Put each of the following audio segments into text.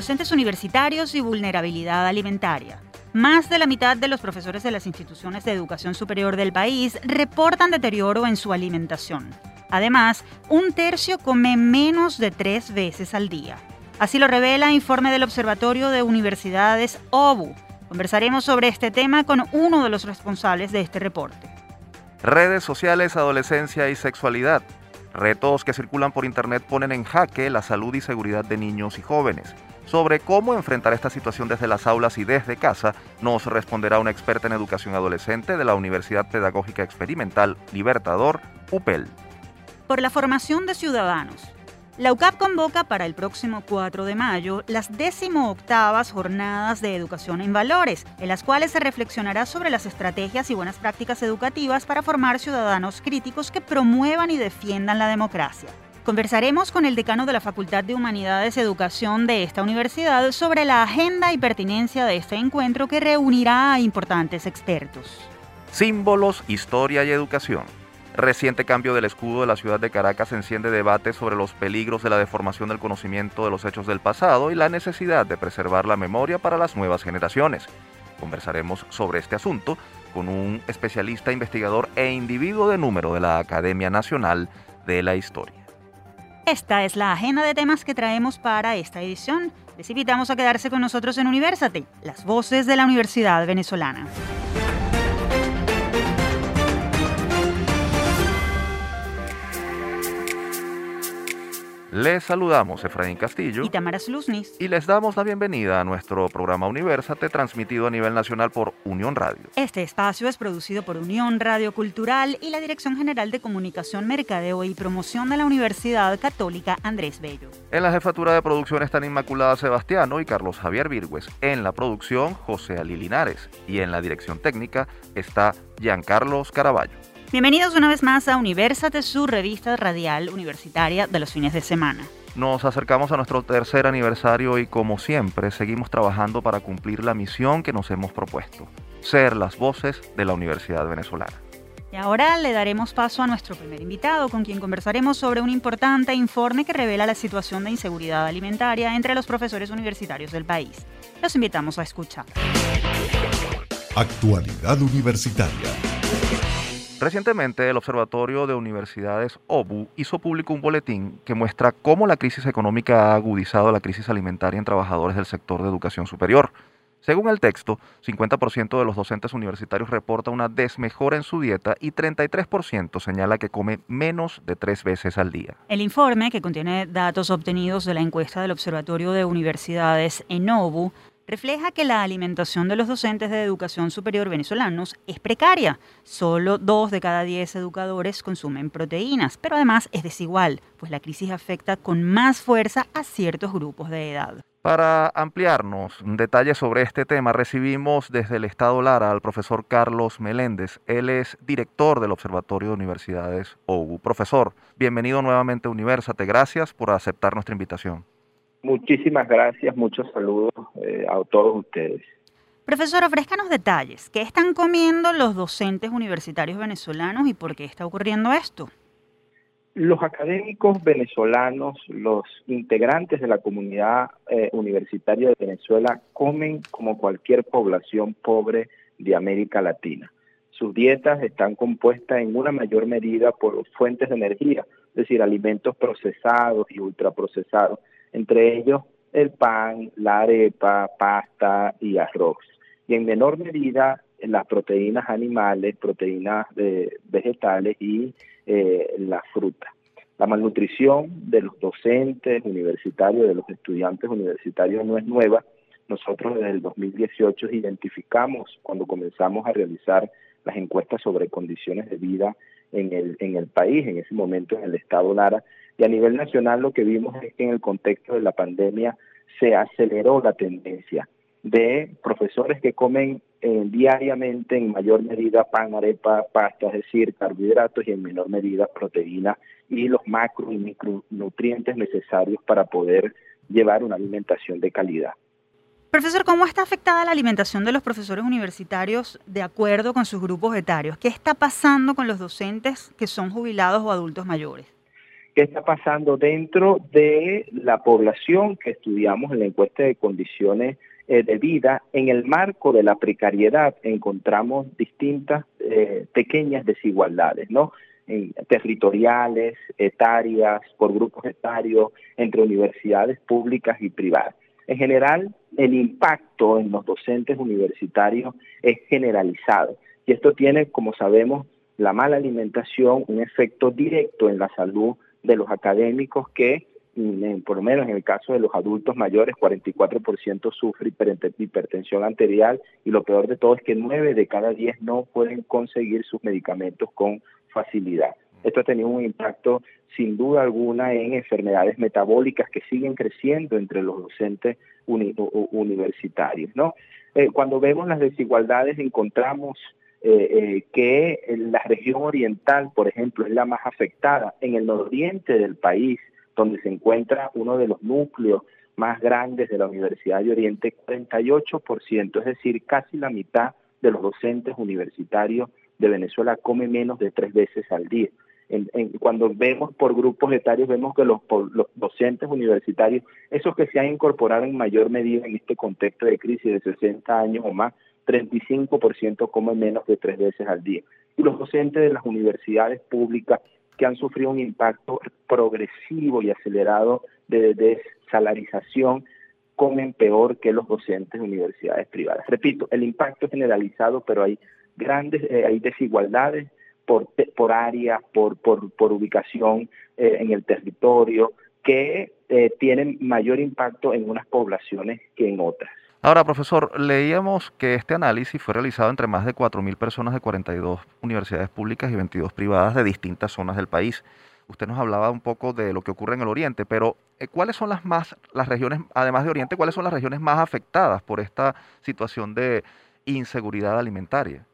docentes universitarios y vulnerabilidad alimentaria. Más de la mitad de los profesores de las instituciones de educación superior del país reportan deterioro en su alimentación. Además, un tercio come menos de tres veces al día. Así lo revela informe del Observatorio de Universidades OBU. Conversaremos sobre este tema con uno de los responsables de este reporte. Redes sociales, adolescencia y sexualidad. Retos que circulan por Internet ponen en jaque la salud y seguridad de niños y jóvenes. Sobre cómo enfrentar esta situación desde las aulas y desde casa, nos responderá una experta en educación adolescente de la Universidad Pedagógica Experimental Libertador, UPEL. Por la formación de ciudadanos. La UCAP convoca para el próximo 4 de mayo las 18 jornadas de educación en valores, en las cuales se reflexionará sobre las estrategias y buenas prácticas educativas para formar ciudadanos críticos que promuevan y defiendan la democracia. Conversaremos con el decano de la Facultad de Humanidades y Educación de esta universidad sobre la agenda y pertinencia de este encuentro que reunirá a importantes expertos. Símbolos, historia y educación. Reciente cambio del escudo de la ciudad de Caracas enciende debate sobre los peligros de la deformación del conocimiento de los hechos del pasado y la necesidad de preservar la memoria para las nuevas generaciones. Conversaremos sobre este asunto con un especialista investigador e individuo de número de la Academia Nacional de la Historia. Esta es la agenda de temas que traemos para esta edición. Les invitamos a quedarse con nosotros en Universate, las voces de la Universidad Venezolana. Les saludamos Efraín Castillo y Tamara Sluznis y les damos la bienvenida a nuestro programa Universate transmitido a nivel nacional por Unión Radio. Este espacio es producido por Unión Radio Cultural y la Dirección General de Comunicación, Mercadeo y Promoción de la Universidad Católica Andrés Bello. En la jefatura de producción están Inmaculada Sebastiano y Carlos Javier Virgües. En la producción José Ali Linares y en la dirección técnica está Giancarlos Caraballo. Bienvenidos una vez más a Universate, su revista radial universitaria de los fines de semana. Nos acercamos a nuestro tercer aniversario y como siempre seguimos trabajando para cumplir la misión que nos hemos propuesto, ser las voces de la Universidad Venezolana. Y ahora le daremos paso a nuestro primer invitado, con quien conversaremos sobre un importante informe que revela la situación de inseguridad alimentaria entre los profesores universitarios del país. Los invitamos a escuchar. Actualidad Universitaria. Recientemente, el Observatorio de Universidades OBU hizo público un boletín que muestra cómo la crisis económica ha agudizado la crisis alimentaria en trabajadores del sector de educación superior. Según el texto, 50% de los docentes universitarios reporta una desmejora en su dieta y 33% señala que come menos de tres veces al día. El informe, que contiene datos obtenidos de la encuesta del Observatorio de Universidades en OBU, refleja que la alimentación de los docentes de educación superior venezolanos es precaria. Solo dos de cada diez educadores consumen proteínas, pero además es desigual, pues la crisis afecta con más fuerza a ciertos grupos de edad. Para ampliarnos detalles sobre este tema, recibimos desde el Estado Lara al profesor Carlos Meléndez. Él es director del Observatorio de Universidades OU. Profesor, bienvenido nuevamente a Universate. Gracias por aceptar nuestra invitación. Muchísimas gracias, muchos saludos eh, a todos ustedes. Profesor, ofrezcanos detalles. ¿Qué están comiendo los docentes universitarios venezolanos y por qué está ocurriendo esto? Los académicos venezolanos, los integrantes de la comunidad eh, universitaria de Venezuela comen como cualquier población pobre de América Latina. Sus dietas están compuestas en una mayor medida por fuentes de energía, es decir, alimentos procesados y ultraprocesados, entre ellos el pan, la arepa, pasta y arroz. Y en menor medida las proteínas animales, proteínas vegetales y eh, la fruta. La malnutrición de los docentes universitarios, de los estudiantes universitarios no es nueva. Nosotros desde el 2018 identificamos cuando comenzamos a realizar las encuestas sobre condiciones de vida en el, en el país, en ese momento en el estado Lara, y a nivel nacional lo que vimos es que en el contexto de la pandemia se aceleró la tendencia de profesores que comen eh, diariamente en mayor medida pan, arepa, pasta, es decir, carbohidratos y en menor medida proteína y los macro y micronutrientes necesarios para poder llevar una alimentación de calidad. Profesor, ¿cómo está afectada la alimentación de los profesores universitarios de acuerdo con sus grupos etarios? ¿Qué está pasando con los docentes que son jubilados o adultos mayores? ¿Qué está pasando dentro de la población que estudiamos en la encuesta de condiciones eh, de vida? En el marco de la precariedad encontramos distintas eh, pequeñas desigualdades, ¿no? territoriales, etarias, por grupos etarios, entre universidades públicas y privadas. En general, el impacto en los docentes universitarios es generalizado y esto tiene, como sabemos, la mala alimentación, un efecto directo en la salud de los académicos que, mm, por lo menos en el caso de los adultos mayores, 44% sufre hipertensión arterial y lo peor de todo es que 9 de cada 10 no pueden conseguir sus medicamentos con facilidad. Esto ha tenido un impacto sin duda alguna en enfermedades metabólicas que siguen creciendo entre los docentes universitarios. ¿no? Eh, cuando vemos las desigualdades encontramos eh, eh, que la región oriental, por ejemplo, es la más afectada. En el nororiente del país, donde se encuentra uno de los núcleos más grandes de la Universidad de Oriente, 48%, es decir, casi la mitad de los docentes universitarios de Venezuela come menos de tres veces al día. cuando vemos por grupos etarios, vemos que los, los, docentes universitarios, esos que se han incorporado en mayor medida en este contexto de crisis de 60 años o más, 35% comen menos de tres veces al día. Y los docentes de las universidades públicas que han sufrido un impacto progresivo y acelerado de desalarización comen peor que los docentes de universidades privadas. Repito, el impacto es generalizado, pero hay grandes, eh, hay desigualdades por, por área, por, por, ubicación eh, en el territorio, que eh, tienen mayor impacto en unas poblaciones que en otras. Ahora, profesor, leíamos que este análisis fue realizado entre más de 4.000 personas de 42 universidades públicas y 22 privadas de distintas zonas del país. Usted nos hablaba un poco de lo que ocurre en el Oriente, pero eh, ¿cuáles son las más, las regiones, además de Oriente, cuáles son las regiones más afectadas por esta situación de inseguridad alimentaria?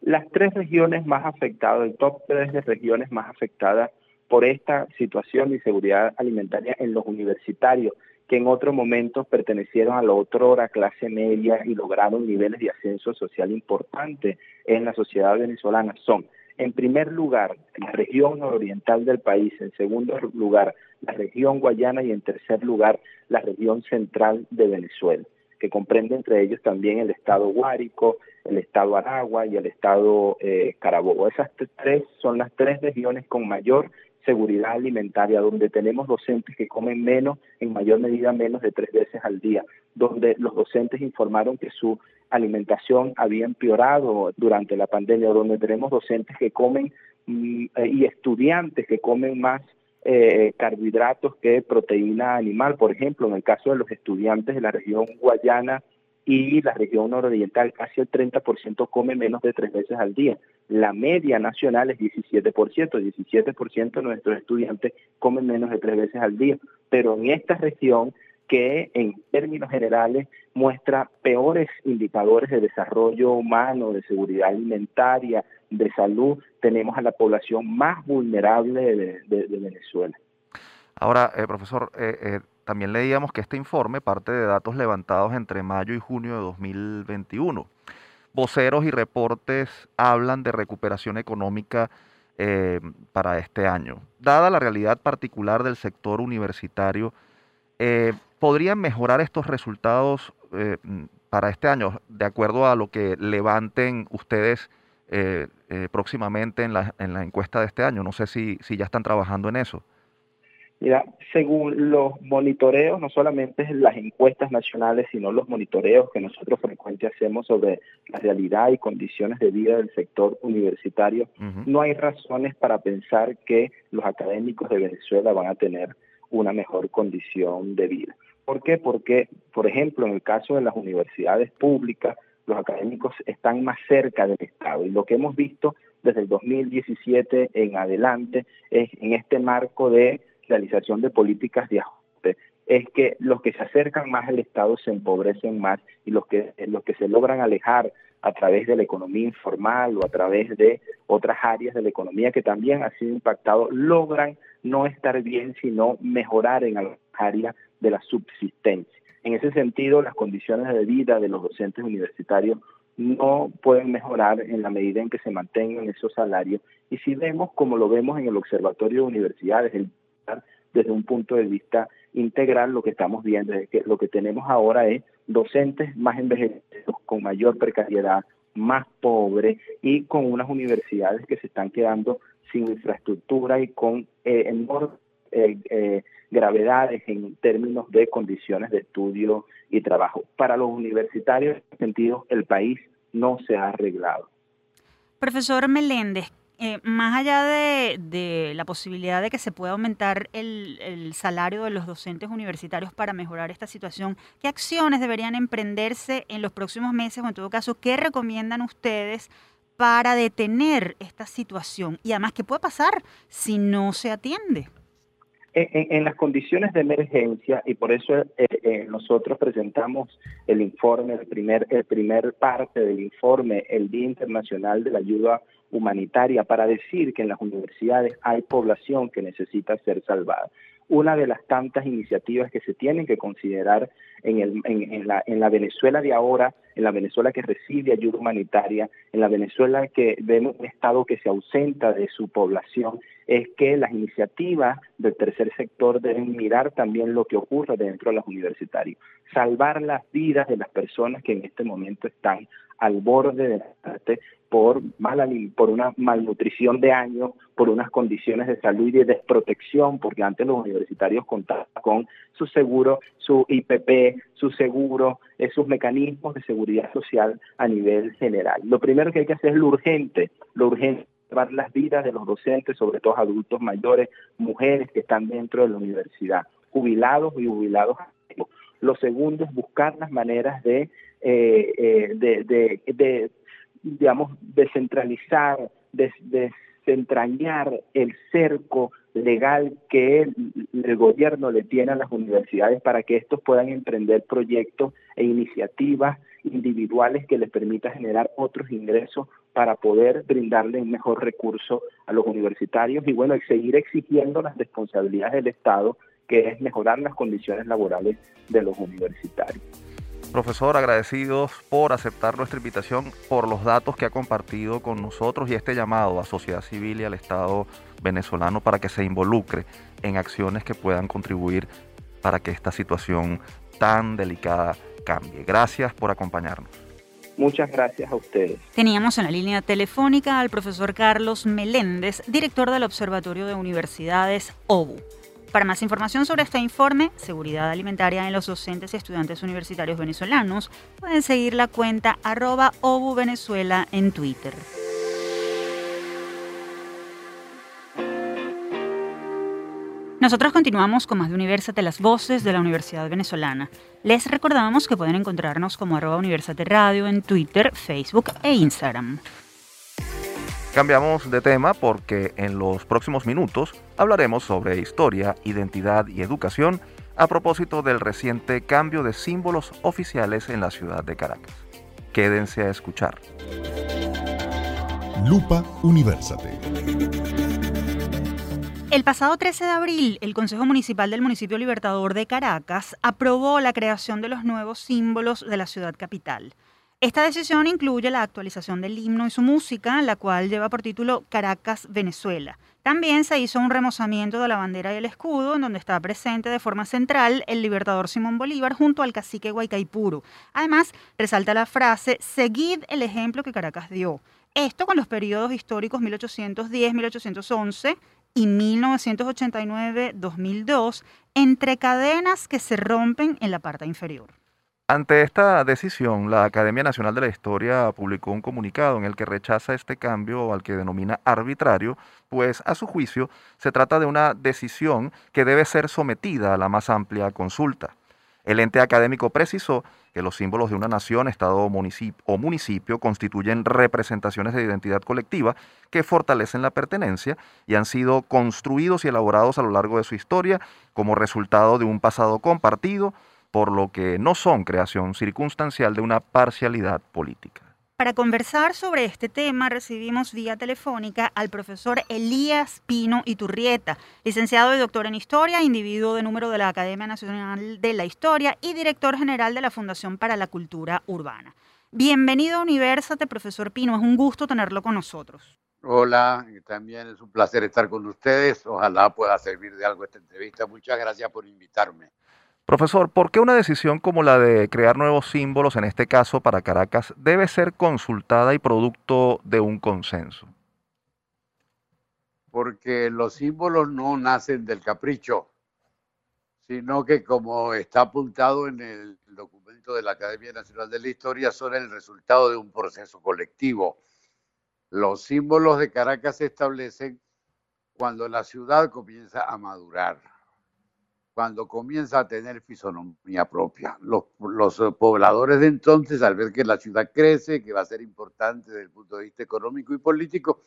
Las tres regiones más afectadas, el top tres de regiones más afectadas por esta situación de inseguridad alimentaria en los universitarios que en otro momento pertenecieron a la otra clase media y lograron niveles de ascenso social importantes en la sociedad venezolana son, en primer lugar, la región nororiental del país, en segundo lugar, la región guayana y en tercer lugar, la región central de Venezuela, que comprende entre ellos también el estado Guárico, el estado Aragua y el estado eh, Carabobo. Esas tres son las tres regiones con mayor seguridad alimentaria, donde tenemos docentes que comen menos, en mayor medida menos de tres veces al día, donde los docentes informaron que su alimentación había empeorado durante la pandemia, donde tenemos docentes que comen mm, y estudiantes que comen más eh, carbohidratos que proteína animal. Por ejemplo, en el caso de los estudiantes de la región guayana y la región nororiental, casi el 30% come menos de tres veces al día. La media nacional es 17%, 17% de nuestros estudiantes comen menos de tres veces al día, pero en esta región que en términos generales muestra peores indicadores de desarrollo humano, de seguridad alimentaria, de salud, tenemos a la población más vulnerable de, Venezuela. Ahora, eh, profesor, eh, eh, también leíamos que este informe parte de datos levantados entre mayo y junio de 2021 voceros y reportes hablan de recuperación económica eh, para este año. Dada la realidad particular del sector universitario, eh, ¿podrían mejorar estos resultados eh, para este año de acuerdo a lo que levanten ustedes próximamente en la, en la, encuesta de este año? No sé si, si ya están trabajando en eso. Mira, según los monitoreos, no solamente las encuestas nacionales, sino los monitoreos que nosotros frecuentemente hacemos sobre la realidad y condiciones de vida del sector universitario, no hay razones para pensar que los académicos de Venezuela van a tener una mejor condición de vida. ¿Por qué? Porque, por ejemplo, en el caso de las universidades públicas, los académicos están más cerca del Estado y lo que hemos visto desde el 2017 en adelante es en este marco de realización de políticas de ajuste es que los que se acercan más al Estado se empobrecen más y los que, los que se logran alejar a través de la economía informal o a través de otras áreas de la economía que también han sido impactados, logran no estar bien, sino mejorar en las áreas de la subsistencia. En ese sentido, las condiciones de vida de los docentes universitarios no pueden mejorar en la medida en que se mantengan esos salarios. Y si vemos, como lo vemos en el Observatorio de Universidades, desde un punto de vista integral, lo que estamos viendo es que lo que tenemos ahora es docentes más envejecidos, con mayor precariedad, más pobres y con unas universidades que se están quedando sin infraestructura y con eh, enormes eh, eh, gravedades en términos de condiciones de estudio y trabajo. Para los universitarios, en ese sentido, el país no se ha arreglado. Profesor Meléndez, eh, más allá de, la posibilidad de que se pueda aumentar el, salario de los docentes universitarios para mejorar esta situación, ¿qué acciones deberían emprenderse en los próximos meses o en todo caso, qué recomiendan ustedes para detener esta situación? Y además, ¿qué puede pasar si no se atiende? En, las condiciones de emergencia, y por eso eh, eh, nosotros presentamos el informe, el primer, el primer parte del informe, el Día Internacional de la Ayuda Humanitaria, para decir que en las universidades hay población que necesita ser salvada. Una de las tantas iniciativas que se tienen que considerar en, la, en la Venezuela de ahora, en la Venezuela que recibe ayuda humanitaria, en la Venezuela que vemos un Estado que se ausenta de su población, es que las iniciativas del tercer sector deben mirar también lo que ocurre dentro de los universitarios, salvar las vidas de las personas que en este momento están al borde de la muerte por, mala, por una malnutrición de años, por unas condiciones de salud y de desprotección, porque antes los universitarios contaban con su seguro, su IPP, su seguro, sus mecanismos de seguridad social a nivel general. Lo primero que hay que hacer es lo urgente, lo urgente salvar las vidas de los docentes, sobre todo adultos mayores, mujeres que están dentro de la universidad, jubilados y jubilados lo segundo es buscar las maneras de, eh, eh, de, digamos, descentralizar, desentrañar el cerco legal que el, gobierno le tiene a las universidades para que estos puedan emprender proyectos e iniciativas individuales que les permita generar otros ingresos para poder brindarle un mejor recurso a los universitarios y bueno, seguir exigiendo las responsabilidades del Estado que es mejorar las condiciones laborales de los universitarios. Profesor, agradecidos por aceptar nuestra invitación, por los datos que ha compartido con nosotros y este llamado a sociedad civil y al Estado venezolano para que se involucre en acciones que puedan contribuir para que esta situación tan delicada cambie. Gracias por acompañarnos. Muchas gracias a ustedes. Teníamos en la línea telefónica al profesor Carlos Meléndez, director del Observatorio de Universidades OBU. Para más información sobre este informe, Seguridad Alimentaria en los docentes y estudiantes universitarios venezolanos, pueden seguir la cuenta arroba obuvenezuela en Twitter. Nosotros continuamos con más de Universate, las voces de la Universidad Venezolana. Les recordamos que pueden encontrarnos como arroba Universate Radio en Twitter, Facebook e Instagram. Cambiamos de tema porque en los próximos minutos hablaremos sobre historia, identidad y educación a propósito del reciente cambio de símbolos oficiales en la ciudad de Caracas. Quédense a escuchar. Lupa Universate. El pasado 13 de abril, el Consejo Municipal del Municipio Libertador de Caracas aprobó la creación de los nuevos símbolos de la ciudad capital. Esta decisión incluye la actualización del himno y su música, la cual lleva por título Caracas, Venezuela. También se hizo un remozamiento de la bandera y el escudo, en donde está presente de forma central el libertador Simón Bolívar junto al cacique Guaycaipuro. Además, resalta la frase, seguid el ejemplo que Caracas dio. Esto con los periodos históricos 1810-1811 y 1989-2002, entre cadenas que se rompen en la parte inferior. Ante esta decisión, la Academia Nacional de la Historia publicó un comunicado en el que rechaza este cambio al que denomina arbitrario, pues a su juicio se trata de una decisión que debe ser sometida a la más amplia consulta. El ente académico precisó que los símbolos de una nación, estado o municipio, constituyen representaciones de identidad colectiva que fortalecen la pertenencia y han sido construidos y elaborados a lo largo de su historia como resultado de un pasado compartido por lo que no son creación circunstancial de una parcialidad política. Para conversar sobre este tema recibimos vía telefónica al profesor Elías Pino Iturrieta, licenciado y doctor en Historia, individuo de número de la Academia Nacional de la Historia y director general de la Fundación para la Cultura Urbana. Bienvenido a Universate, profesor Pino. Es un gusto tenerlo con nosotros. Hola, también es un placer estar con ustedes. Ojalá pueda servir de algo esta entrevista. Muchas gracias por invitarme. Profesor, ¿por qué una decisión como la de crear nuevos símbolos, en este caso para Caracas, debe ser consultada y producto de un consenso? Porque los símbolos no nacen del capricho, sino que como está apuntado en el documento de la Academia Nacional de la Historia, son el resultado de un proceso colectivo. Los símbolos de Caracas se establecen cuando la ciudad comienza a madurar cuando comienza a tener fisonomía propia. Los, eh, pobladores de entonces, al ver que la ciudad crece, que va a ser importante desde el punto de vista económico y político,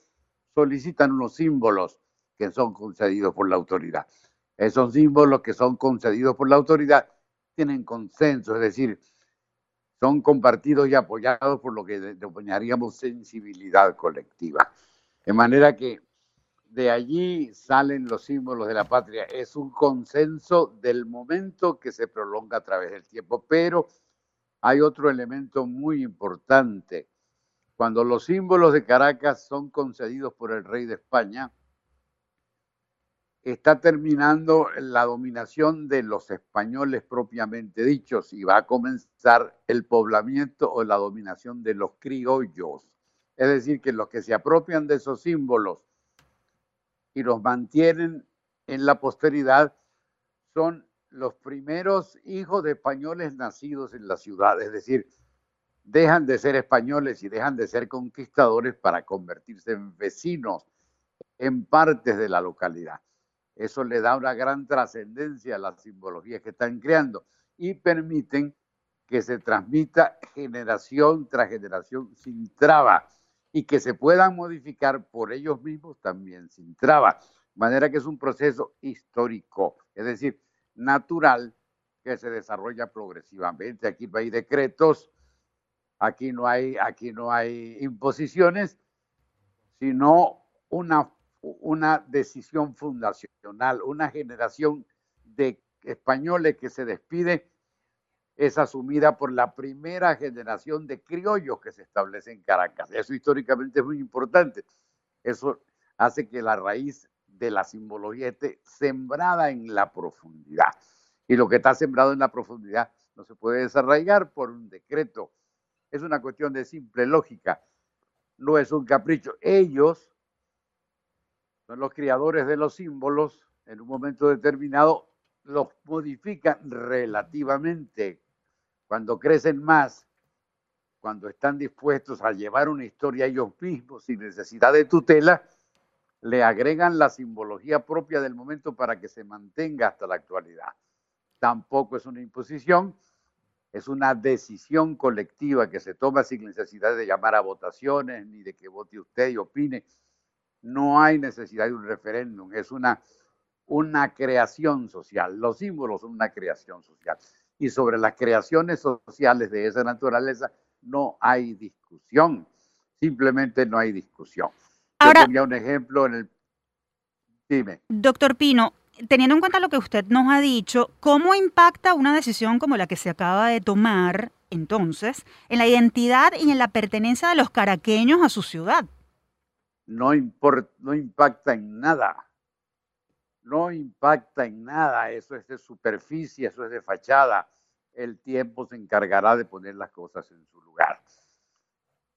solicitan unos símbolos que son concedidos por la autoridad. Esos símbolos que son concedidos por la autoridad tienen consenso, es decir, son compartidos y apoyados por lo que denominaríamos sensibilidad colectiva. De manera que de allí salen los símbolos de la patria. Es un consenso del momento que se prolonga a través del tiempo. Pero hay otro elemento muy importante. Cuando los símbolos de Caracas son concedidos por el rey de España, está terminando la dominación de los españoles propiamente dichos y va a comenzar el poblamiento o la dominación de los criollos. Es decir, que los que se apropian de esos símbolos y los mantienen en la posteridad son los primeros hijos de españoles nacidos en la ciudad, es decir, dejan de ser españoles y dejan de ser conquistadores para convertirse en vecinos en partes de la localidad. Eso le da una gran trascendencia a las simbologías que están creando y permiten que se transmita generación tras generación sin trabas y que se puedan modificar por ellos mismos también sin traba. De manera que es un proceso histórico, es decir, natural, que se desarrolla progresivamente. Aquí no hay decretos, aquí no hay, aquí no hay imposiciones, sino una, una decisión fundacional, una generación de españoles que se despide es asumida por la primera generación de criollos que se establece en Caracas. Eso históricamente es muy importante. Eso hace que la raíz de la simbología esté sembrada en la profundidad. Y lo que está sembrado en la profundidad no se puede desarraigar por un decreto. Es una cuestión de simple lógica. No es un capricho. Ellos son los criadores de los símbolos. En un momento determinado los modifican relativamente cuando crecen más, cuando están dispuestos a llevar una historia ellos mismos sin necesidad de tutela, le agregan la simbología propia del momento para que se mantenga hasta la actualidad. Tampoco es una imposición, es una decisión colectiva que se toma sin necesidad de llamar a votaciones ni de que vote usted y opine. No hay necesidad de un referéndum, es una una creación social. Los símbolos son una creación social. Y sobre las creaciones sociales de esa naturaleza no hay discusión. Simplemente no hay discusión. Ahora, Yo un ejemplo en el... Dime. Doctor Pino, teniendo en cuenta lo que usted nos ha dicho, ¿cómo impacta una decisión como la que se acaba de tomar entonces en la identidad y en la pertenencia de los caraqueños a su ciudad? No, no impacta en nada no impacta en nada, eso es de superficie, eso es de fachada. El tiempo se encargará de poner las cosas en su lugar.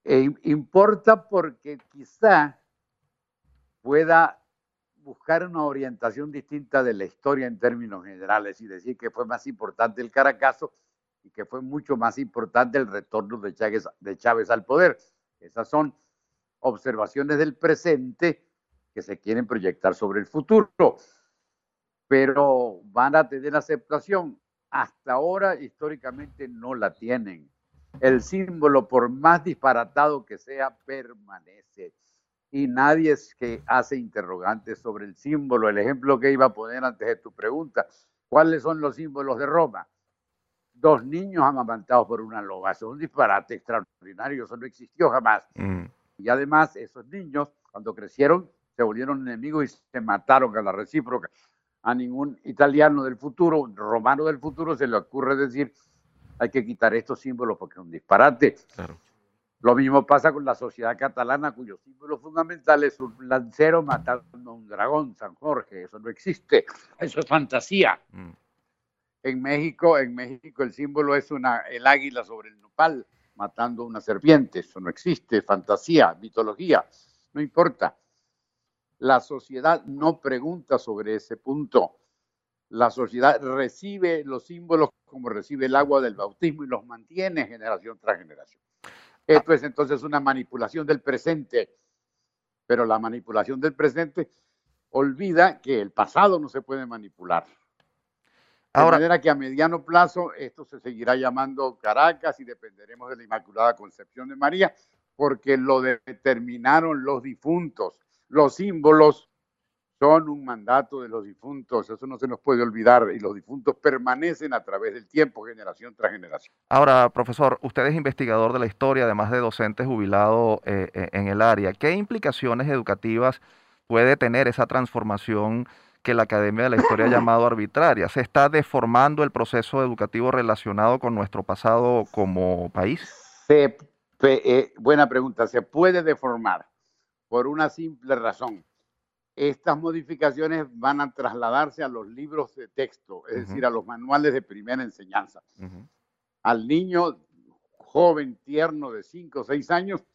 E importa porque quizá pueda buscar una orientación distinta de la historia en términos generales y decir que fue más importante el Caracazo y que fue mucho más importante el retorno de Chávez, de Chávez al poder. Esas son observaciones del presente que se quieren proyectar sobre el futuro pero van a tener aceptación. Hasta ahora históricamente no la tienen. El símbolo, por más disparatado que sea, permanece. Y nadie es que hace interrogantes sobre el símbolo. El ejemplo que iba a poner antes de tu pregunta, ¿cuáles son los símbolos de Roma? Dos niños amamantados por una loba. Eso es un disparate extraordinario, eso no existió jamás. Mm. Y además, esos niños, cuando crecieron, se volvieron enemigos y se mataron a la recíproca a ningún italiano del futuro, romano del futuro, se le ocurre decir hay que quitar estos símbolos porque es un disparate. Lo mismo pasa con la sociedad catalana, cuyos símbolos fundamentales es un lancero matando a un dragón, San Jorge. Eso no existe. Eso es fantasía. Mm. En México, en México el símbolo es una, el águila sobre el nopal matando a una serpiente. Eso no existe. Fantasía, mitología. No importa. La sociedad no pregunta sobre ese punto. La sociedad recibe los símbolos como recibe el agua del bautismo y los mantiene generación tras generación. Esto es entonces una manipulación del presente, pero la manipulación del presente olvida que el pasado no se puede manipular. De manera que a mediano plazo esto se seguirá llamando Caracas y dependeremos de la Inmaculada Concepción de María, porque lo determinaron los difuntos. Los símbolos son un mandato de los difuntos, eso no se nos puede olvidar, y los difuntos permanecen a través del tiempo, generación tras generación. Ahora, profesor, usted es investigador de la historia, además de docente jubilado eh, eh, en el área. ¿Qué implicaciones educativas puede tener esa transformación que la Academia de la Historia ha llamado arbitraria? ¿Se está deformando el proceso educativo relacionado con nuestro pasado como país? Eh, buena pregunta, se puede deformar por una simple razón estas modificaciones van a trasladarse a los libros de texto, es decir, a los manuales de primera enseñanza. Al niño joven, tierno de 5 o 6 años,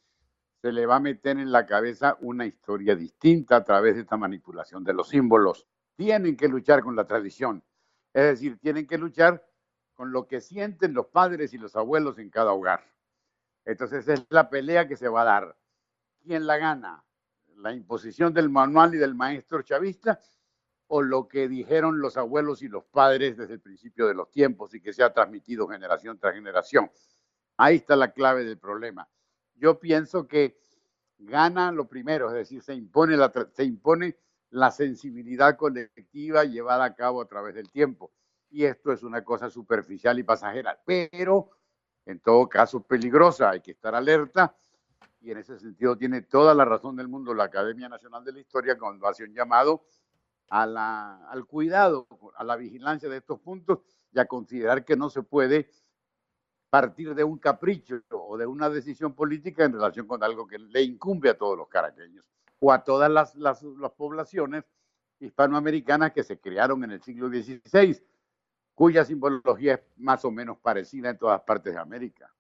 se le va a meter en la cabeza una historia distinta a través de esta manipulación de los símbolos. Tienen que luchar con la tradición, es decir, tienen que luchar con lo que sienten los padres y los abuelos en cada hogar. Entonces es la pelea que se va a dar. ¿Quién la gana? la imposición del manual y del maestro chavista o lo que dijeron los abuelos y los padres desde el principio de los tiempos y que se ha transmitido generación tras generación. Ahí está la clave del problema. Yo pienso que gana lo primero, es decir, se impone la, se impone la sensibilidad colectiva llevada a cabo a través del tiempo. Y esto es una cosa superficial y pasajera, pero en todo caso peligrosa. Hay que estar alerta y en ese sentido tiene toda la razón del mundo la Academia Nacional de la Historia cuando hace un llamado a la, al cuidado, a la vigilancia de estos puntos y a considerar que no se puede partir de un capricho o de una decisión política en relación con algo que le incumbe a todos los caraqueños o a todas las, las, las poblaciones hispanoamericanas que se crearon en el siglo XVI, cuya simbología es más o menos parecida en todas partes de América.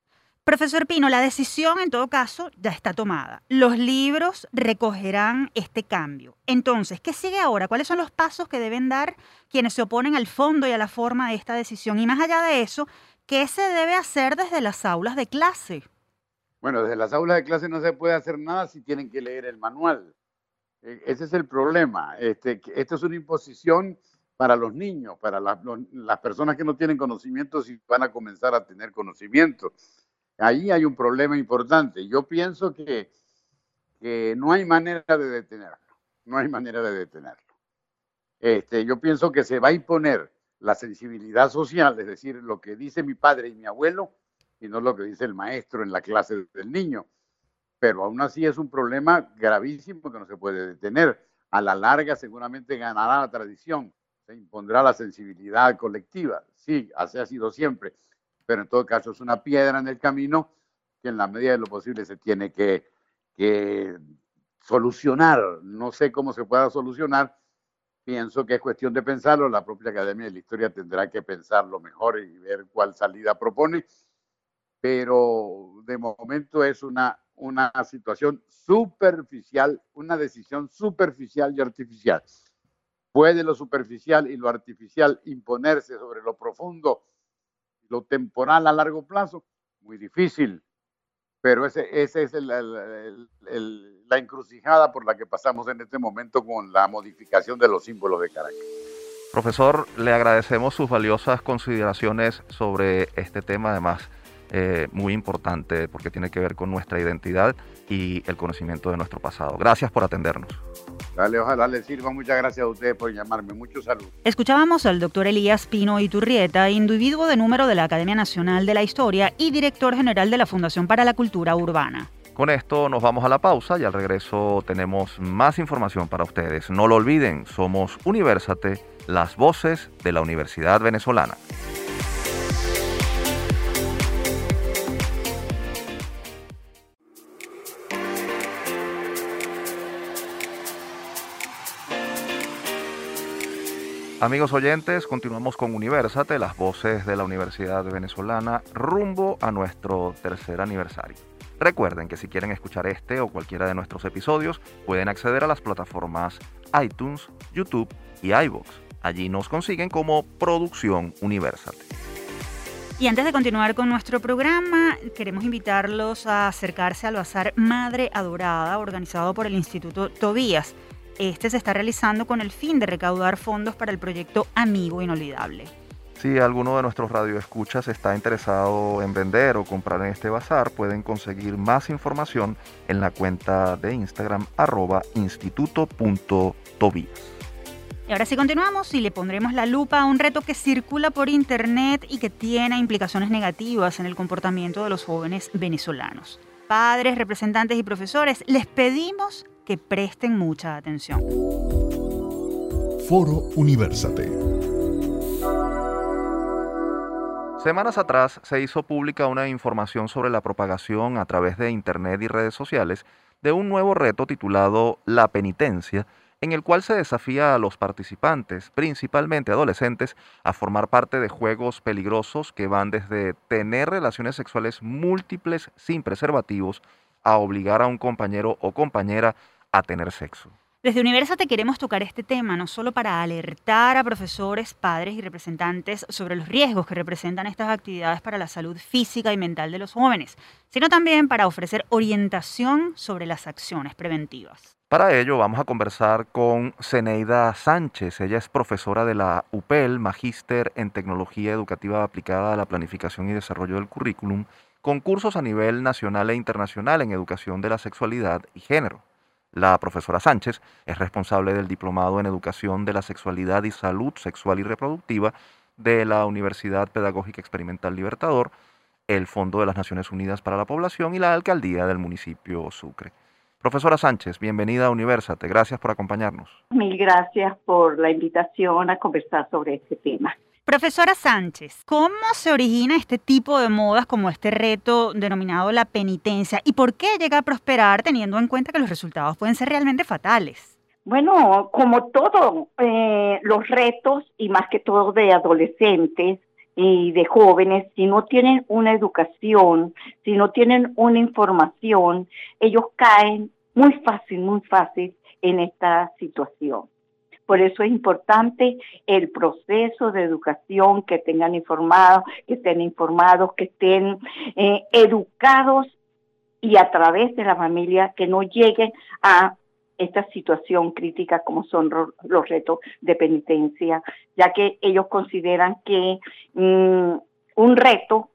Profesor Pino, la decisión en todo caso ya está tomada. Los libros recogerán este cambio. Entonces, ¿qué sigue ahora? ¿Cuáles son los pasos que deben dar quienes se oponen al fondo y a la forma de esta decisión? Y más allá de eso, ¿qué se debe hacer desde las aulas de clase? Bueno, desde las aulas de clase no se puede hacer nada si tienen que leer el manual. E, ese es el problema. Este, esto es una imposición para los niños, para las personas que no tienen conocimientos y van a comenzar a tener conocimiento ahí hay un problema importante. Yo pienso que, no hay manera de detenerlo, no hay manera de detenerlo. Este, yo pienso que se va a imponer la sensibilidad social, es decir, lo que dice mi padre y mi abuelo, y no lo que dice el maestro en la clase del niño. Pero aún así es un problema gravísimo que no se puede detener. A la larga seguramente ganará la tradición, se impondrá la sensibilidad colectiva. Sí, así ha sido siempre pero en todo caso es una piedra en el camino que en la medida de lo posible se tiene que, solucionar. No sé cómo se pueda solucionar, pienso que es cuestión de pensarlo, la propia Academia de la Historia tendrá que pensarlo mejor y ver cuál salida propone, pero de momento es una, una situación superficial, una decisión superficial y artificial. ¿Puede lo superficial y lo artificial imponerse sobre lo profundo lo temporal a largo plazo, muy difícil. Pero esa es la encrucijada por la que pasamos en este momento con la modificación de los símbolos de Caracas. Profesor, le agradecemos sus valiosas consideraciones sobre este tema, además eh, muy importante porque tiene que ver con nuestra identidad y el conocimiento de nuestro pasado. Gracias por atendernos. Dale, ojalá les sirva. Muchas gracias a ustedes por llamarme. Mucho salud. Escuchábamos al doctor Elías Pino Iturrieta, individuo de número de la Academia Nacional de la Historia y director general de la Fundación para la Cultura Urbana. Con esto nos vamos a la pausa y al regreso tenemos más información para ustedes. No lo olviden, somos Universate, las voces de la Universidad Venezolana. Amigos oyentes, continuamos con Universate, las voces de la Universidad Venezolana, rumbo a nuestro tercer aniversario. Recuerden que si quieren escuchar este o cualquiera de nuestros episodios, pueden acceder a las plataformas iTunes, YouTube y iVoox. Allí nos consiguen como Producción Universate. Y antes de continuar con nuestro programa, queremos invitarlos a acercarse al Bazar Madre Adorada, organizado por el Instituto Tobías. Este se está realizando con el fin de recaudar fondos para el proyecto Amigo Inolvidable. Si alguno de nuestros radioescuchas está interesado en vender o comprar en este bazar, pueden conseguir más información en la cuenta de Instagram arroba instituto.tobías. Y ahora sí continuamos y le pondremos la lupa a un reto que circula por internet y que tiene implicaciones negativas en el comportamiento de los jóvenes venezolanos. Padres, representantes y profesores, les pedimos que presten mucha atención. Foro Universate. Semanas atrás se hizo pública una información sobre la propagación a través de Internet y redes sociales de un nuevo reto titulado La Penitencia, en el cual se desafía a los participantes, principalmente adolescentes, a formar parte de juegos peligrosos que van desde tener relaciones sexuales múltiples sin preservativos a obligar a un compañero o compañera a tener sexo. Desde Universate queremos tocar este tema no solo para alertar a profesores, padres y representantes sobre los riesgos que representan estas actividades para la salud física y mental de los jóvenes, sino también para ofrecer orientación sobre las acciones preventivas. Para ello vamos a conversar con Zeneida Sánchez. Ella es profesora de la UPEL, magíster en tecnología educativa aplicada a la planificación y desarrollo del currículum, con cursos a nivel nacional e internacional en educación de la sexualidad y género. La profesora Sánchez es responsable del diplomado en educación de la sexualidad y salud sexual y reproductiva de la Universidad Pedagógica Experimental Libertador, el Fondo de las Naciones Unidas para la Población y la Alcaldía del municipio Sucre. Profesora Sánchez, bienvenida a Universate. Gracias por acompañarnos. Mil gracias por la invitación a conversar sobre este tema. Profesora Sánchez, ¿cómo se origina este tipo de modas como este reto denominado la penitencia y por qué llega a prosperar teniendo en cuenta que los resultados pueden ser realmente fatales? Bueno, como todo, eh, los retos y más que todo de adolescentes y de jóvenes, si no tienen una educación, si no tienen una información, ellos caen muy fácil, muy fácil en esta situación. Por eso es importante el proceso de educación, que tengan informados, que estén informados, que estén eh, educados y a través de la familia que no lleguen a esta situación crítica como son los retos de penitencia, ya que ellos consideran que mm, un reto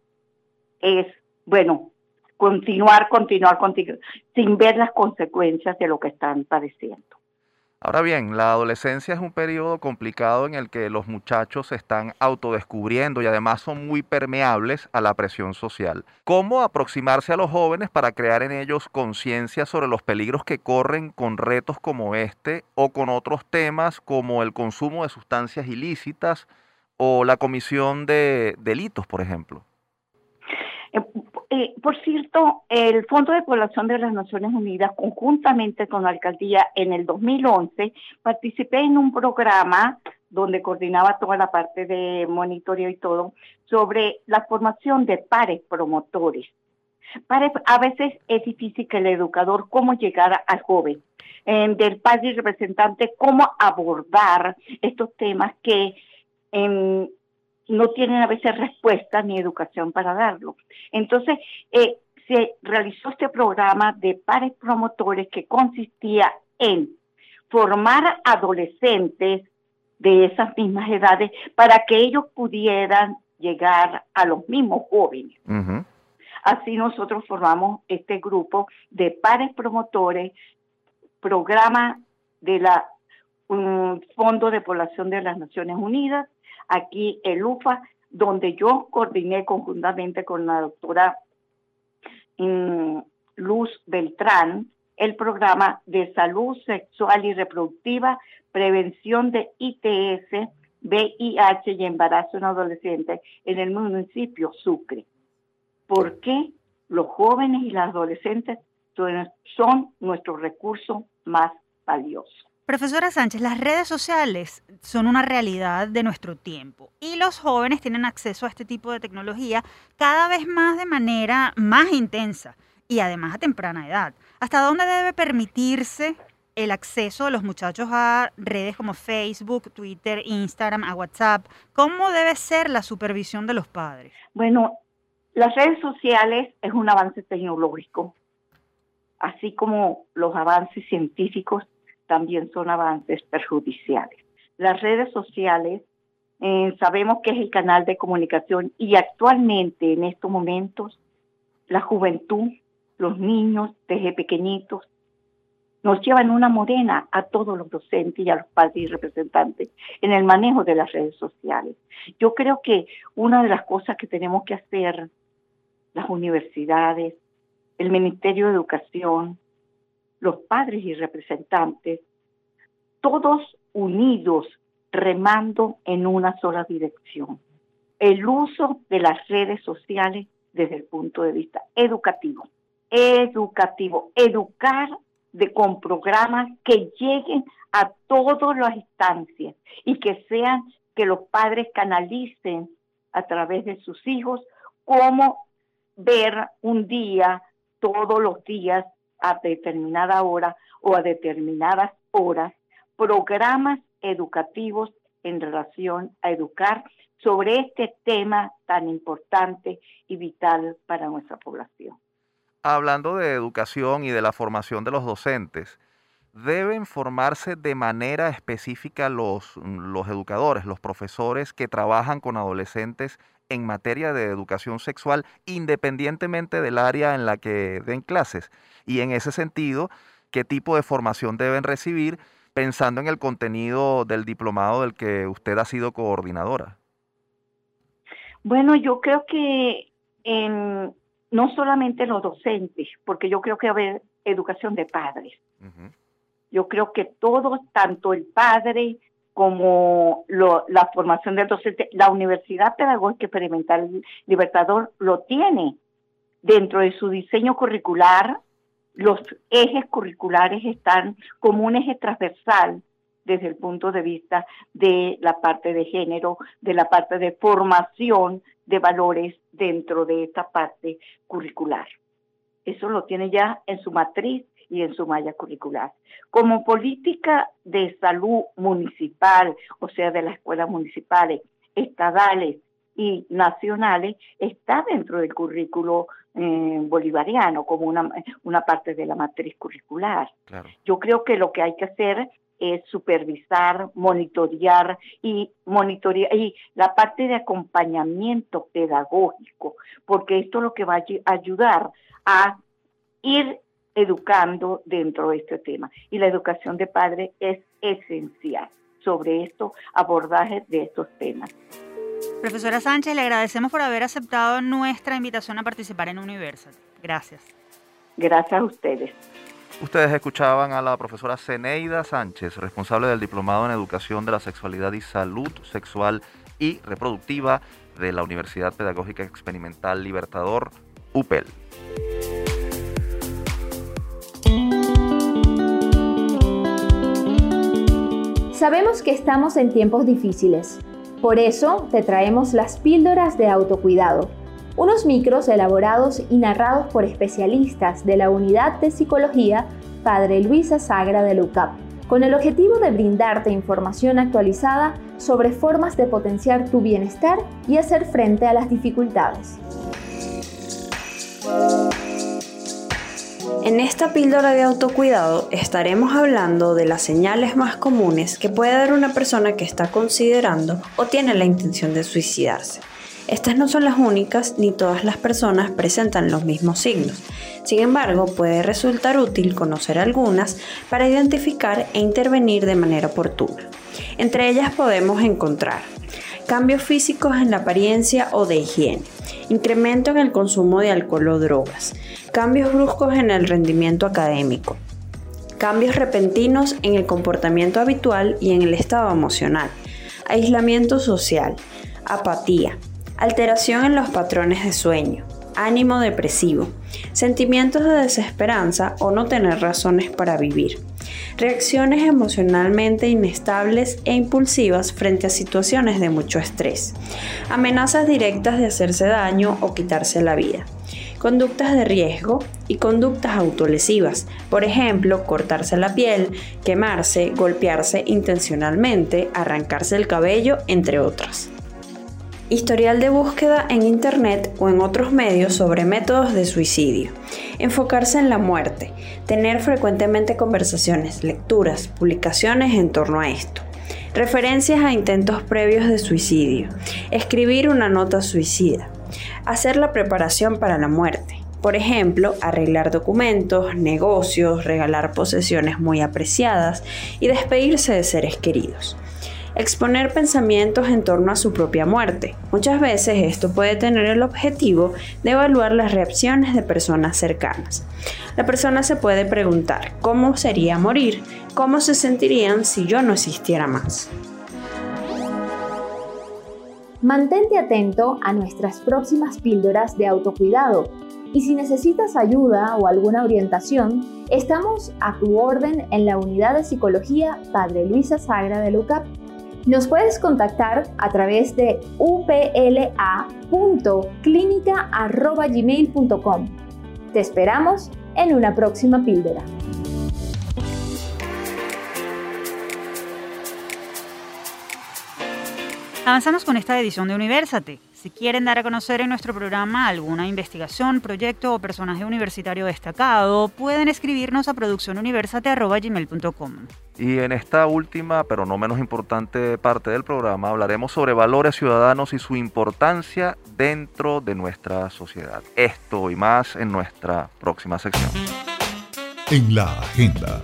es, bueno, continuar, continuar, continuar, sin ver las consecuencias de lo que están padeciendo. Ahora bien, la adolescencia es un periodo complicado en el que los muchachos se están autodescubriendo y además son muy permeables a la presión social. ¿Cómo aproximarse a los jóvenes para crear en ellos conciencia sobre los peligros que corren con retos como este o con otros temas como el consumo de sustancias ilícitas o la comisión de delitos, por ejemplo? Eh, eh, por cierto, el Fondo de Población de las Naciones Unidas, conjuntamente con la alcaldía, en el 2011, participé en un programa donde coordinaba toda la parte de monitoreo y todo, sobre la formación de pares promotores. Pares, a veces es difícil que el educador, cómo llegar al joven, del padre representante, cómo abordar estos temas que en no tienen a veces respuesta ni educación para darlo. Entonces, eh, se realizó este programa de pares promotores que consistía en formar adolescentes de esas mismas edades para que ellos pudieran llegar a los mismos jóvenes. Así nosotros formamos este grupo de pares promotores, programa de la Fondo de Población de las Naciones Unidas, aquí el UFA, donde yo coordiné conjuntamente con la doctora mm, Luz Beltrán el programa de salud sexual y reproductiva, prevención de ITS, VIH y embarazo en adolescentes en el municipio Sucre. ¿Por qué los jóvenes y las adolescentes son nuestro recurso más valioso? Profesora Sánchez, las redes sociales son una realidad de nuestro tiempo y los jóvenes tienen acceso a este tipo de tecnología cada vez más de manera más intensa y además a temprana edad. ¿Hasta dónde debe permitirse el acceso de los muchachos a redes como Facebook, Twitter, Instagram, a WhatsApp? ¿Cómo debe ser la supervisión de los padres? Bueno, las redes sociales es un avance tecnológico, así como los avances científicos también son avances perjudiciales. Las redes sociales eh, sabemos que es el canal de comunicación y actualmente en estos momentos la juventud, los niños desde pequeñitos, nos llevan una morena a todos los docentes y a los padres y representantes en el manejo de las redes sociales. Yo creo que una de las cosas que tenemos que hacer las universidades, el Ministerio de Educación, los padres y representantes, todos unidos remando en una sola dirección. El uso de las redes sociales desde el punto de vista educativo. Educativo, educar de, con programas que lleguen a todas las instancias y que sean que los padres canalicen a través de sus hijos cómo ver un día, todos los días, a determinada hora o a determinadas horas programas educativos en relación a educar sobre este tema tan importante y vital para nuestra población. Hablando de educación y de la formación de los docentes, deben formarse de manera específica los, los educadores, los profesores que trabajan con adolescentes en materia de educación sexual, independientemente del área en la que den clases. Y en ese sentido, ¿qué tipo de formación deben recibir pensando en el contenido del diplomado del que usted ha sido coordinadora? Bueno, yo creo que no solamente los docentes, porque yo creo que haber educación de padres. Yo creo que todos, tanto el padre como la formación del docente, la Universidad Pedagógica Experimental Libertador lo tiene dentro de su diseño curricular. Los ejes curriculares están como un eje transversal desde el punto de vista de la parte de género, de la parte de formación de valores dentro de esta parte curricular. Eso lo tiene ya en su matriz y en su malla curricular. Como política de salud municipal, o sea, de las escuelas municipales, estadales y nacionales, está dentro del currículo eh, bolivariano como una, una parte de la matriz curricular. Yo creo que lo que hay que hacer es supervisar, monitorear y monitorear y la parte de acompañamiento pedagógico, porque esto es lo que va a ayudar a ir educando dentro de este tema. Y la educación de padres es esencial sobre esto, abordaje de estos temas. Profesora Sánchez, le agradecemos por haber aceptado nuestra invitación a participar en Universal. Gracias. Gracias a ustedes. Ustedes escuchaban a la profesora Zeneida Sánchez, responsable del Diplomado en Educación de la Sexualidad y Salud Sexual y Reproductiva de la Universidad Pedagógica Experimental Libertador, UPEL. Sabemos que estamos en tiempos difíciles. Por eso te traemos las píldoras de autocuidado, unos micros elaborados y narrados por especialistas de la Unidad de Psicología Padre Luisa Sagra de LUCAP, con el objetivo de brindarte información actualizada sobre formas de potenciar tu bienestar y hacer frente a las dificultades. En esta píldora de autocuidado estaremos hablando de las señales más comunes que puede dar una persona que está considerando o tiene la intención de suicidarse. Estas no son las únicas ni todas las personas presentan los mismos signos. Sin embargo, puede resultar útil conocer algunas para identificar e intervenir de manera oportuna. Entre ellas podemos encontrar cambios físicos en la apariencia o de higiene, incremento en el consumo de alcohol o drogas, cambios bruscos en el rendimiento académico, cambios repentinos en el comportamiento habitual y en el estado emocional, aislamiento social, apatía, alteración en los patrones de sueño, ánimo depresivo, sentimientos de desesperanza o no tener razones para vivir, reacciones emocionalmente inestables e impulsivas frente a situaciones de mucho estrés, amenazas directas de hacerse daño o quitarse la vida, conductas de riesgo y conductas autolesivas, por ejemplo, cortarse la piel, quemarse, golpearse intencionalmente, arrancarse el cabello, entre otras. Historial de búsqueda en Internet o en otros medios sobre métodos de suicidio. Enfocarse en la muerte. Tener frecuentemente conversaciones, lecturas, publicaciones en torno a esto. Referencias a intentos previos de suicidio. Escribir una nota suicida. Hacer la preparación para la muerte. Por ejemplo, arreglar documentos, negocios, regalar posesiones muy apreciadas y despedirse de seres queridos exponer pensamientos en torno a su propia muerte. Muchas veces esto puede tener el objetivo de evaluar las reacciones de personas cercanas. La persona se puede preguntar, ¿cómo sería morir? ¿Cómo se sentirían si yo no existiera más? Mantente atento a nuestras próximas píldoras de autocuidado y si necesitas ayuda o alguna orientación, estamos a tu orden en la unidad de psicología Padre Luisa Sagra de LUCAP nos puedes contactar a través de upla.clinica.gmail.com. Te esperamos en una próxima píldora. Avanzamos con esta edición de Universate. Si quieren dar a conocer en nuestro programa alguna investigación, proyecto o personaje universitario destacado, pueden escribirnos a produccionuniversate.gmail.com. Y en esta última, pero no menos importante parte del programa, hablaremos sobre valores ciudadanos y su importancia dentro de nuestra sociedad. Esto y más en nuestra próxima sección. En la agenda.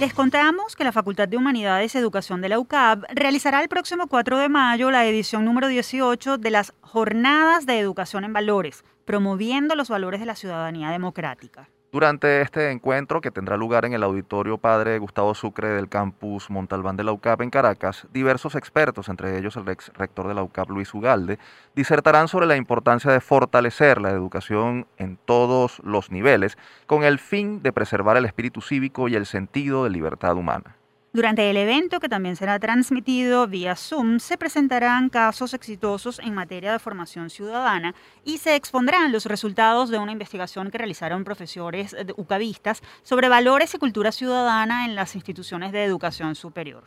Les contamos que la Facultad de Humanidades y Educación de la UCAB realizará el próximo 4 de mayo la edición número 18 de las Jornadas de Educación en Valores, promoviendo los valores de la ciudadanía democrática. Durante este encuentro, que tendrá lugar en el auditorio Padre Gustavo Sucre del campus Montalbán de la UCAP en Caracas, diversos expertos, entre ellos el ex rector de la UCAP Luis Ugalde, disertarán sobre la importancia de fortalecer la educación en todos los niveles con el fin de preservar el espíritu cívico y el sentido de libertad humana. Durante el evento, que también será transmitido vía Zoom, se presentarán casos exitosos en materia de formación ciudadana y se expondrán los resultados de una investigación que realizaron profesores ucavistas sobre valores y cultura ciudadana en las instituciones de educación superior.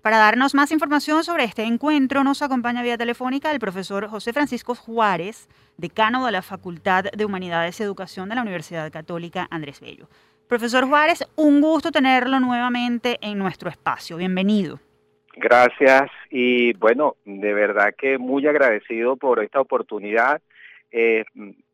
Para darnos más información sobre este encuentro, nos acompaña vía telefónica el profesor José Francisco Juárez, decano de la Facultad de Humanidades y Educación de la Universidad Católica Andrés Bello. Profesor Juárez, un gusto tenerlo nuevamente en nuestro espacio. Bienvenido. Gracias y bueno, de verdad que muy agradecido por esta oportunidad. Eh,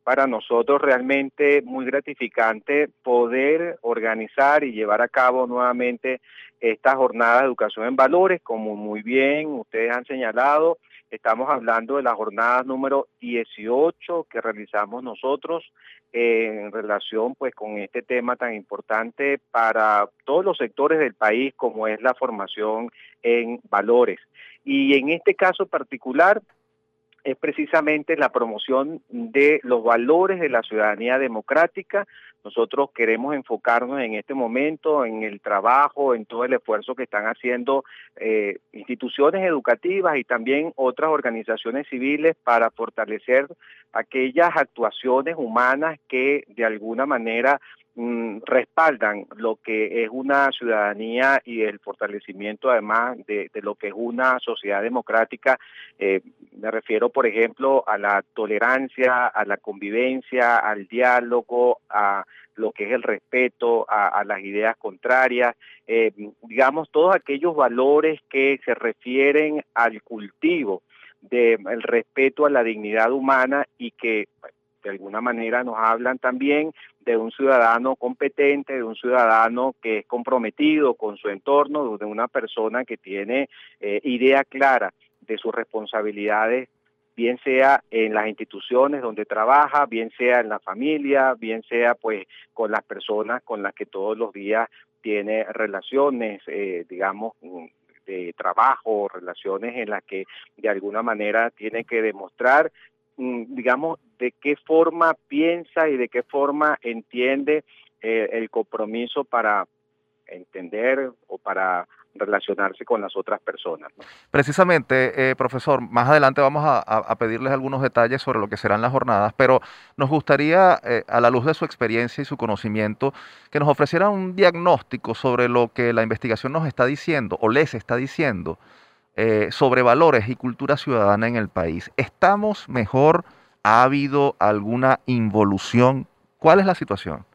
para nosotros realmente muy gratificante poder organizar y llevar a cabo nuevamente esta jornada de educación en valores, como muy bien ustedes han señalado, estamos hablando de la jornada número 18 que realizamos nosotros en relación pues con este tema tan importante para todos los sectores del país como es la formación en valores. Y en este caso particular es precisamente la promoción de los valores de la ciudadanía democrática. Nosotros queremos enfocarnos en este momento en el trabajo, en todo el esfuerzo que están haciendo eh, instituciones educativas y también otras organizaciones civiles para fortalecer aquellas actuaciones humanas que de alguna manera Mm, respaldan lo que es una ciudadanía y el fortalecimiento además de, lo que es una sociedad democrática. Eh, me refiero, por ejemplo, a la tolerancia, a la convivencia, al diálogo, a lo que es el respeto a, las ideas contrarias, eh, digamos, todos aquellos valores que se refieren al cultivo del respeto a la dignidad humana y que de alguna manera nos hablan también de un ciudadano competente, de un ciudadano que es comprometido con su entorno, de una persona que tiene eh, idea clara de sus responsabilidades, bien sea en las instituciones donde trabaja, bien sea en la familia, bien sea pues con las personas con las que todos los días tiene relaciones, eh, digamos, de trabajo, relaciones en las que de alguna manera tiene que demostrar digamos, de qué forma piensa y de qué forma entiende eh, el compromiso para entender o para relacionarse con las otras personas. Precisamente, eh, profesor, más adelante vamos a, pedirles algunos detalles sobre lo que serán las jornadas, pero nos gustaría, eh, a la luz de su experiencia y su conocimiento, que nos ofreciera un diagnóstico sobre lo que la investigación nos está diciendo o les está diciendo eh, sobre valores y cultura ciudadana en el país. ¿Estamos mejor? ¿Ha habido alguna involución? ¿Cuál es la situación?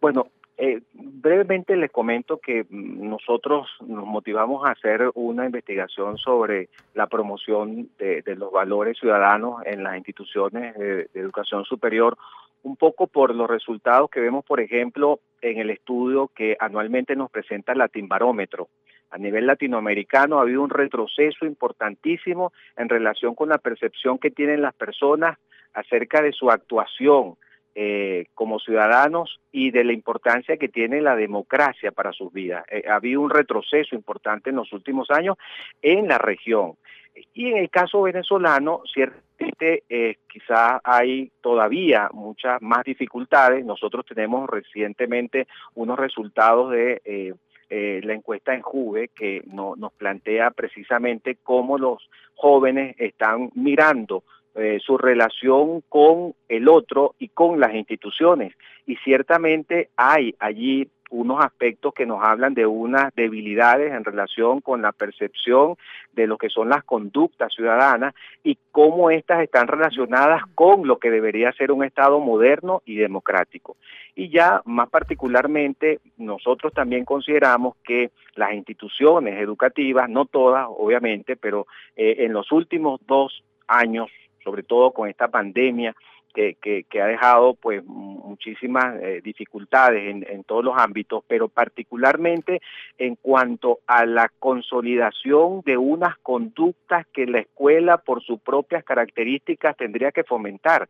Bueno, eh, brevemente les comento que nosotros nos motivamos a hacer una investigación sobre la promoción de, los valores ciudadanos en las instituciones de, educación superior, un poco por los resultados que vemos, por ejemplo, en el estudio que anualmente nos presenta el Latimbarómetro. A nivel latinoamericano ha habido un retroceso importantísimo en relación con la percepción que tienen las personas acerca de su actuación, eh, como ciudadanos y de la importancia que tiene la democracia para sus vidas. Eh, ha habido un retroceso importante en los últimos años en la región. Y en el caso venezolano, ciertamente eh, quizás hay todavía muchas más dificultades. Nosotros tenemos recientemente unos resultados de eh, la encuesta en Juve que nos plantea precisamente cómo los jóvenes están mirando eh, su relación con el otro y con las instituciones. Y ciertamente hay allí unos aspectos que nos hablan de unas debilidades en relación con la percepción de lo que son las conductas ciudadanas y cómo éstas están relacionadas con lo que debería ser un Estado moderno y democrático. Y ya más particularmente, nosotros también consideramos que las instituciones educativas, no todas obviamente, pero eh, en los últimos dos años sobre todo con esta pandemia que, que, ha dejado pues muchísimas eh, dificultades en, en, todos los ámbitos, pero particularmente en cuanto a la consolidación de unas conductas que la escuela por sus propias características tendría que fomentar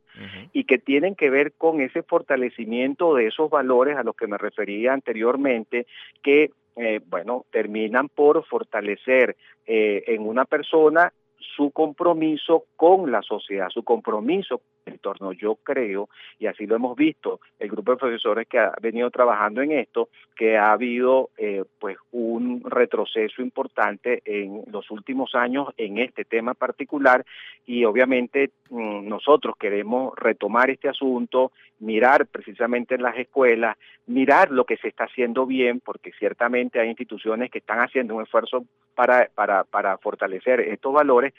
y que tienen que ver con ese fortalecimiento de esos valores a los que me refería anteriormente que eh, bueno, terminan por fortalecer eh, en una persona su compromiso con la sociedad, su compromiso con el entorno. Yo creo, y así lo hemos visto, el grupo de profesores que ha venido trabajando en esto, que ha habido eh, pues un retroceso importante en los últimos años en este tema particular y obviamente mm, nosotros queremos retomar este asunto, mirar precisamente en las escuelas, mirar lo que se está haciendo bien, porque ciertamente hay instituciones que están haciendo un esfuerzo para, para, para fortalecer estos valores,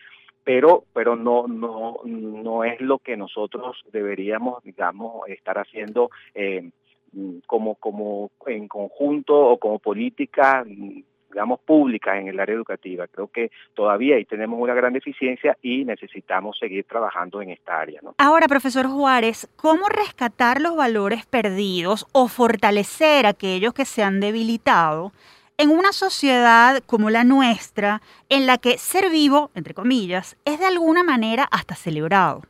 pero pero no no no es lo que nosotros deberíamos digamos estar haciendo eh, como como en conjunto o como política digamos, pública en el área educativa. Creo que todavía ahí tenemos una gran deficiencia y necesitamos seguir trabajando en esta área. ¿no? Ahora, profesor Juárez, ¿cómo rescatar los valores perdidos o fortalecer aquellos que se han debilitado en una sociedad como la nuestra, en la que ser vivo, entre comillas, es de alguna manera hasta celebrado.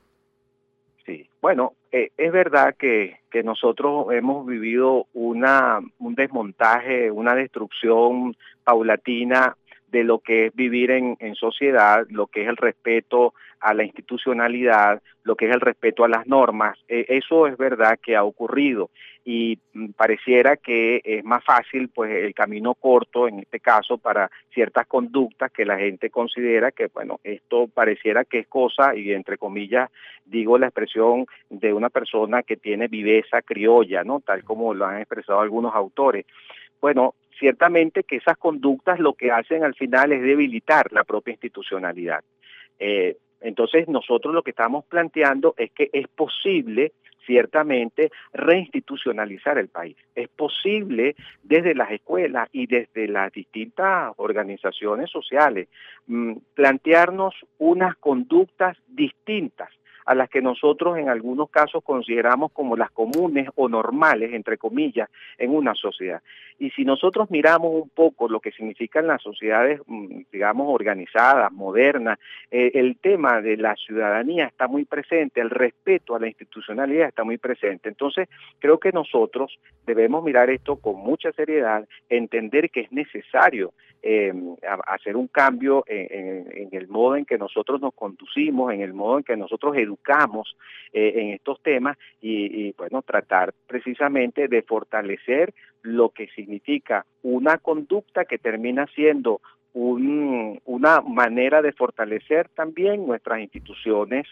Sí, bueno, eh, es verdad que, que, nosotros hemos vivido una, un desmontaje, una destrucción paulatina de lo que es vivir en, en, sociedad, lo que es el respeto a la institucionalidad, lo que es el respeto a las normas. E, eso es verdad que ha ocurrido. Y mm, pareciera que es más fácil pues el camino corto en este caso para ciertas conductas que la gente considera que bueno esto pareciera que es cosa y entre comillas digo la expresión de una persona que tiene viveza criolla no tal como lo han expresado algunos autores. Bueno ciertamente que esas conductas lo que hacen al final es debilitar la propia institucionalidad eh, entonces nosotros lo que estamos planteando es que es posible ciertamente reinstitucionalizar el país. Es posible desde las escuelas y desde las distintas organizaciones sociales mm, plantearnos unas conductas distintas a las que nosotros en algunos casos consideramos como las comunes o normales, entre comillas, en una sociedad. Y si nosotros miramos un poco lo que significan las sociedades, mm, digamos, organizadas, modernas, eh, el tema de la ciudadanía está muy presente, el respeto a la institucionalidad está muy presente. Entonces, creo que nosotros debemos mirar esto con mucha seriedad, entender que es necesario eh, hacer un cambio en, el modo en que nosotros nos conducimos, en el modo en que nosotros educamos eh, en estos temas y, y, bueno, tratar precisamente de fortalecer lo que significa una conducta que termina siendo un, una manera de fortalecer también nuestras instituciones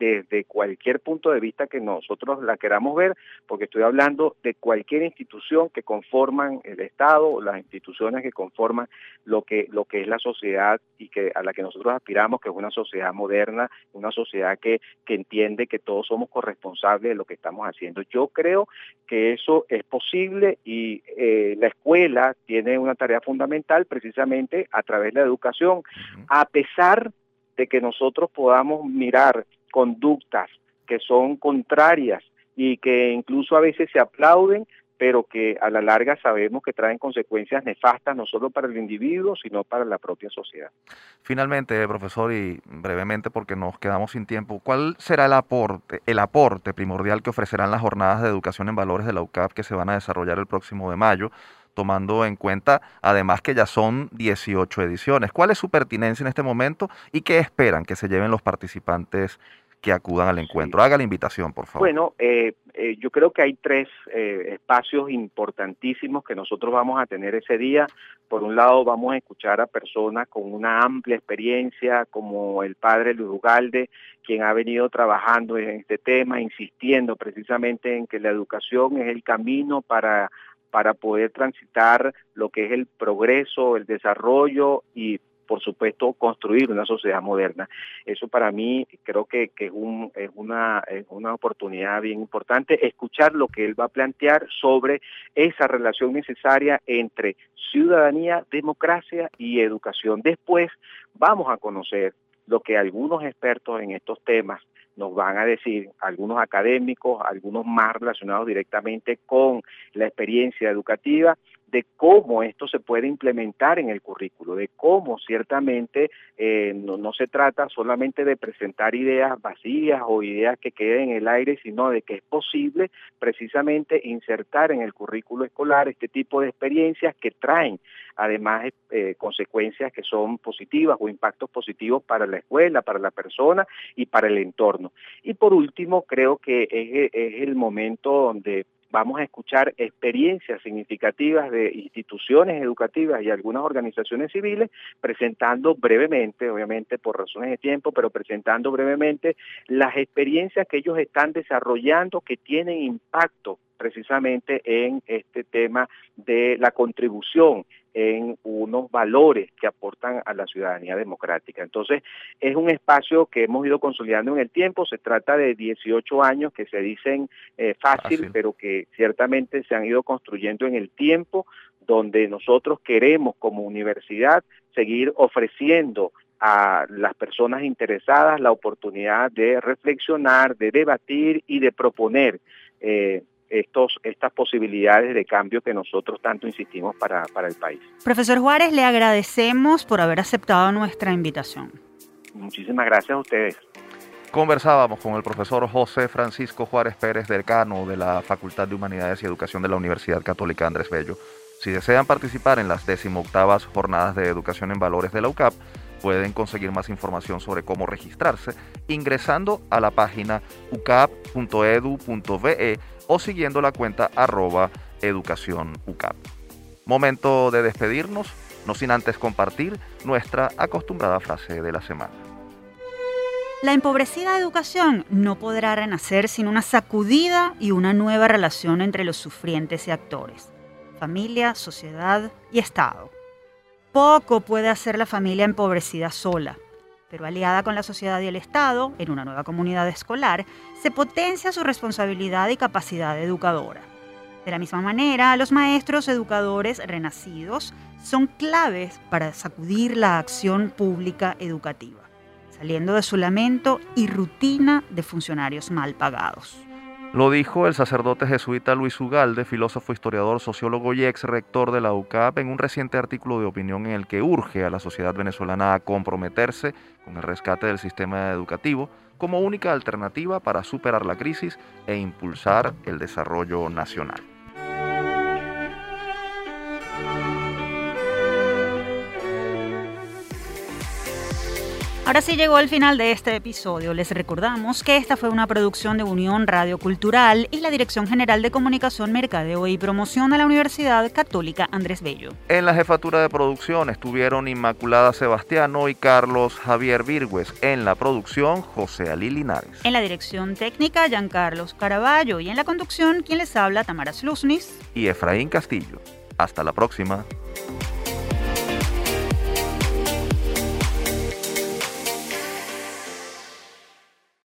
desde cualquier punto de vista que nosotros la queramos ver, porque estoy hablando de cualquier institución que conforman el Estado, las instituciones que conforman lo que lo que es la sociedad y que a la que nosotros aspiramos, que es una sociedad moderna, una sociedad que, que entiende que todos somos corresponsables de lo que estamos haciendo. Yo creo que eso es posible y eh, la escuela tiene una tarea fundamental precisamente a través de la educación, a pesar de que nosotros podamos mirar conductas que son contrarias y que incluso a veces se aplauden, pero que a la larga sabemos que traen consecuencias nefastas no solo para el individuo, sino para la propia sociedad. Finalmente, profesor, y brevemente porque nos quedamos sin tiempo, ¿cuál será el aporte, el aporte primordial que ofrecerán las jornadas de educación en valores de la UCAP que se van a desarrollar el próximo de mayo? Tomando en cuenta además que ya son 18 ediciones. ¿Cuál es su pertinencia en este momento y qué esperan que se lleven los participantes que acudan al encuentro. Haga la invitación, por favor. Bueno, eh, eh, yo creo que hay tres eh, espacios importantísimos que nosotros vamos a tener ese día. Por un lado, vamos a escuchar a personas con una amplia experiencia, como el padre Luis Ugalde, quien ha venido trabajando en este tema, insistiendo precisamente en que la educación es el camino para para poder transitar lo que es el progreso, el desarrollo y por supuesto, construir una sociedad moderna. Eso para mí creo que, es, un, es, una, es una oportunidad bien importante, escuchar lo que él va a plantear sobre esa relación necesaria entre ciudadanía, democracia y educación. Después vamos a conocer lo que algunos expertos en estos temas nos van a decir, algunos académicos, algunos más relacionados directamente con la experiencia educativa, de cómo esto se puede implementar en el currículo, de cómo ciertamente eh, no, se trata solamente de presentar ideas vacías o ideas que queden en el aire, sino de que es posible precisamente insertar en el currículo escolar este tipo de experiencias que traen además eh, consecuencias que son positivas o impactos positivos para la escuela, para la persona y para el entorno. Y por último, creo que es, es el momento donde vamos a escuchar experiencias significativas de instituciones educativas y algunas organizaciones civiles presentando brevemente, obviamente por razones de tiempo, pero presentando brevemente las experiencias que ellos están desarrollando que tienen impacto precisamente en este tema de la contribución en unos valores que aportan a la ciudadanía democrática. Entonces, es un espacio que hemos ido consolidando en el tiempo, se trata de 18 años que se dicen eh, fácil, pero que ciertamente se han ido construyendo en el tiempo, donde nosotros queremos como universidad seguir ofreciendo a las personas interesadas la oportunidad de reflexionar, de debatir y de proponer eh, estos, estas posibilidades de cambio que nosotros tanto insistimos para, para el país. Profesor Juárez, le agradecemos por haber aceptado nuestra invitación. Muchísimas gracias a ustedes. Conversábamos con el profesor José Francisco Juárez Pérez, decano de la Facultad de Humanidades y Educación de la Universidad Católica Andrés Bello. Si desean participar en las 18 Jornadas de Educación en Valores de la UCAP, pueden conseguir más información sobre cómo registrarse ingresando a la página ucap.edu.ve o siguiendo la cuenta arroba educación. Momento de despedirnos, no sin antes compartir nuestra acostumbrada frase de la semana. La empobrecida educación no podrá renacer sin una sacudida y una nueva relación entre los sufrientes y actores, familia, sociedad y Estado. Poco puede hacer la familia empobrecida sola pero aliada con la sociedad y el Estado, en una nueva comunidad escolar, se potencia su responsabilidad y capacidad educadora. De la misma manera, los maestros educadores renacidos son claves para sacudir la acción pública educativa, saliendo de su lamento y rutina de funcionarios mal pagados. Lo dijo el sacerdote jesuita Luis Ugalde, filósofo, historiador, sociólogo y ex rector de la UCAP, en un reciente artículo de opinión en el que urge a la sociedad venezolana a comprometerse con el rescate del sistema educativo como única alternativa para superar la crisis e impulsar el desarrollo nacional. Ahora sí llegó el final de este episodio. Les recordamos que esta fue una producción de Unión Radio Cultural y la Dirección General de Comunicación, Mercadeo y Promoción de la Universidad Católica Andrés Bello. En la jefatura de producción estuvieron Inmaculada Sebastiano y Carlos Javier Virgües. En la producción, José Ali Linares. En la dirección técnica, Giancarlos Caraballo. Y en la conducción, quien les habla, Tamara Slusnis. Y Efraín Castillo. Hasta la próxima.